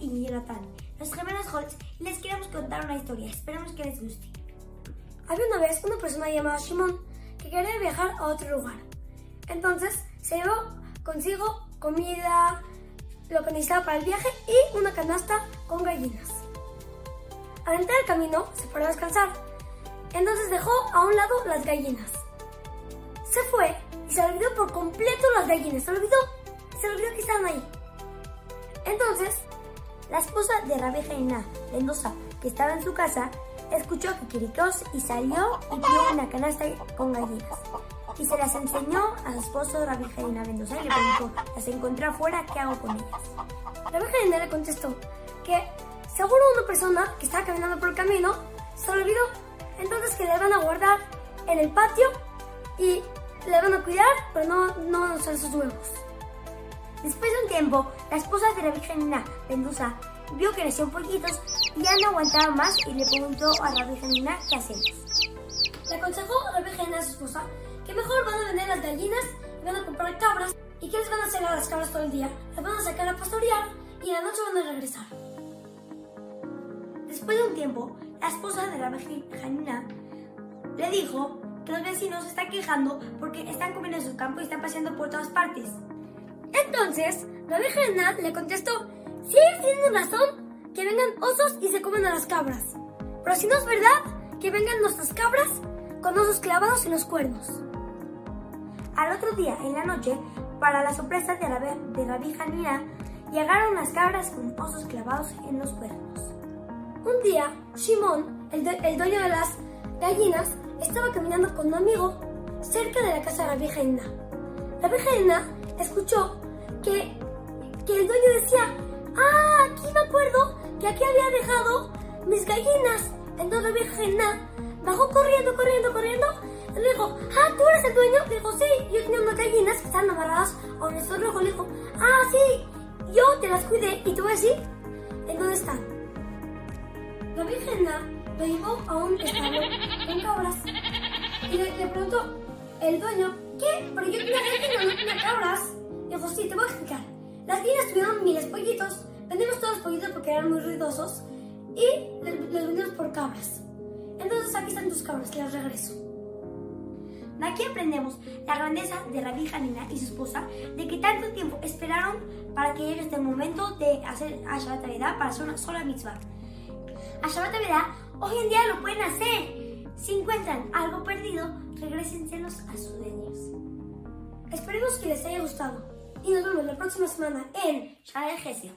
y Jonathan, los gemelos Holtz, y les queremos contar una historia. Esperamos que les guste. Había una vez una persona llamada Shimon que quería viajar a otro lugar. Entonces se llevó consigo comida, lo que necesitaba para el viaje y una canasta con gallinas. Al entrar al camino se paró a descansar. Entonces dejó a un lado las gallinas. Se fue y se olvidó por completo las gallinas. Se olvidó, se olvidó que estaban ahí. Entonces, la esposa de Rabbi Jaina Mendoza, que estaba en su casa, escuchó que quiritos y salió y pidió una canasta con gallinas. Y se las enseñó a su esposo Rabbi Jaina Mendoza y le preguntó, las encontré afuera, ¿qué hago con ellas? Rabbi Jaina le contestó que seguro una persona que estaba caminando por el camino se olvidó, entonces que le van a guardar en el patio y le van a cuidar, pero no, no usar sus huevos. Después de un tiempo, la esposa de la Virgen Mendoza vio que nació pollitos y ya no aguantaba más y le preguntó a la Virgen qué hacemos. Le aconsejó a la Virgen a su esposa que mejor van a vender las gallinas y van a comprar cabras. ¿Y qué les van a hacer a las cabras todo el día? Las van a sacar a pastorear y en la noche van a regresar. Después de un tiempo, la esposa de la Virgen Janina le dijo que los vecinos se están quejando porque están comiendo en su campo y están paseando por todas partes. Entonces, la Virgen le contestó, ellos tienen razón, que vengan osos y se comen a las cabras. Pero si no es verdad, que vengan nuestras cabras con osos clavados en los cuernos. Al otro día, en la noche, para la sorpresa de la, la Virgen llegaron las cabras con osos clavados en los cuernos. Un día, Shimon, el, dueño de las gallinas, estaba caminando con un amigo cerca de la casa de la Virgen La Virgen escuchó que, que el dueño decía, ah, aquí me acuerdo que aquí había dejado mis gallinas. Entonces la Virgen bajó corriendo, corriendo, corriendo. Le dijo, ah, ¿tú eres el dueño? Le dijo, sí, yo tenía unas gallinas que estaban amarradas a un estor rojo. Le dijo, ah, sí, yo te las cuidé y te voy a decir en dónde están. La Virgen lo llevó a un establo con cabras y le, le preguntó el dueño, ¿qué? Pero yo tenía gallinas, no tenía cabras. Y dijo, sí, te voy a explicar. Las gallinas tuvieron miles de pollitos, vendimos todos los pollitos porque eran muy ruidosos y los vendimos por cabras. Entonces aquí están tus cabras, las regreso. De aquí aprendemos la grandeza de Rabbi Janina y su esposa, de que tanto tiempo esperaron para que llegue este momento de hacer a Shabbat para hacer una sola mitzvah. A Shabbat hoy en día lo pueden hacer. Si encuentran algo perdido, regrésenselos a sus dueños. Esperemos que les haya gustado y nos vemos la próxima semana en Shara Gesio.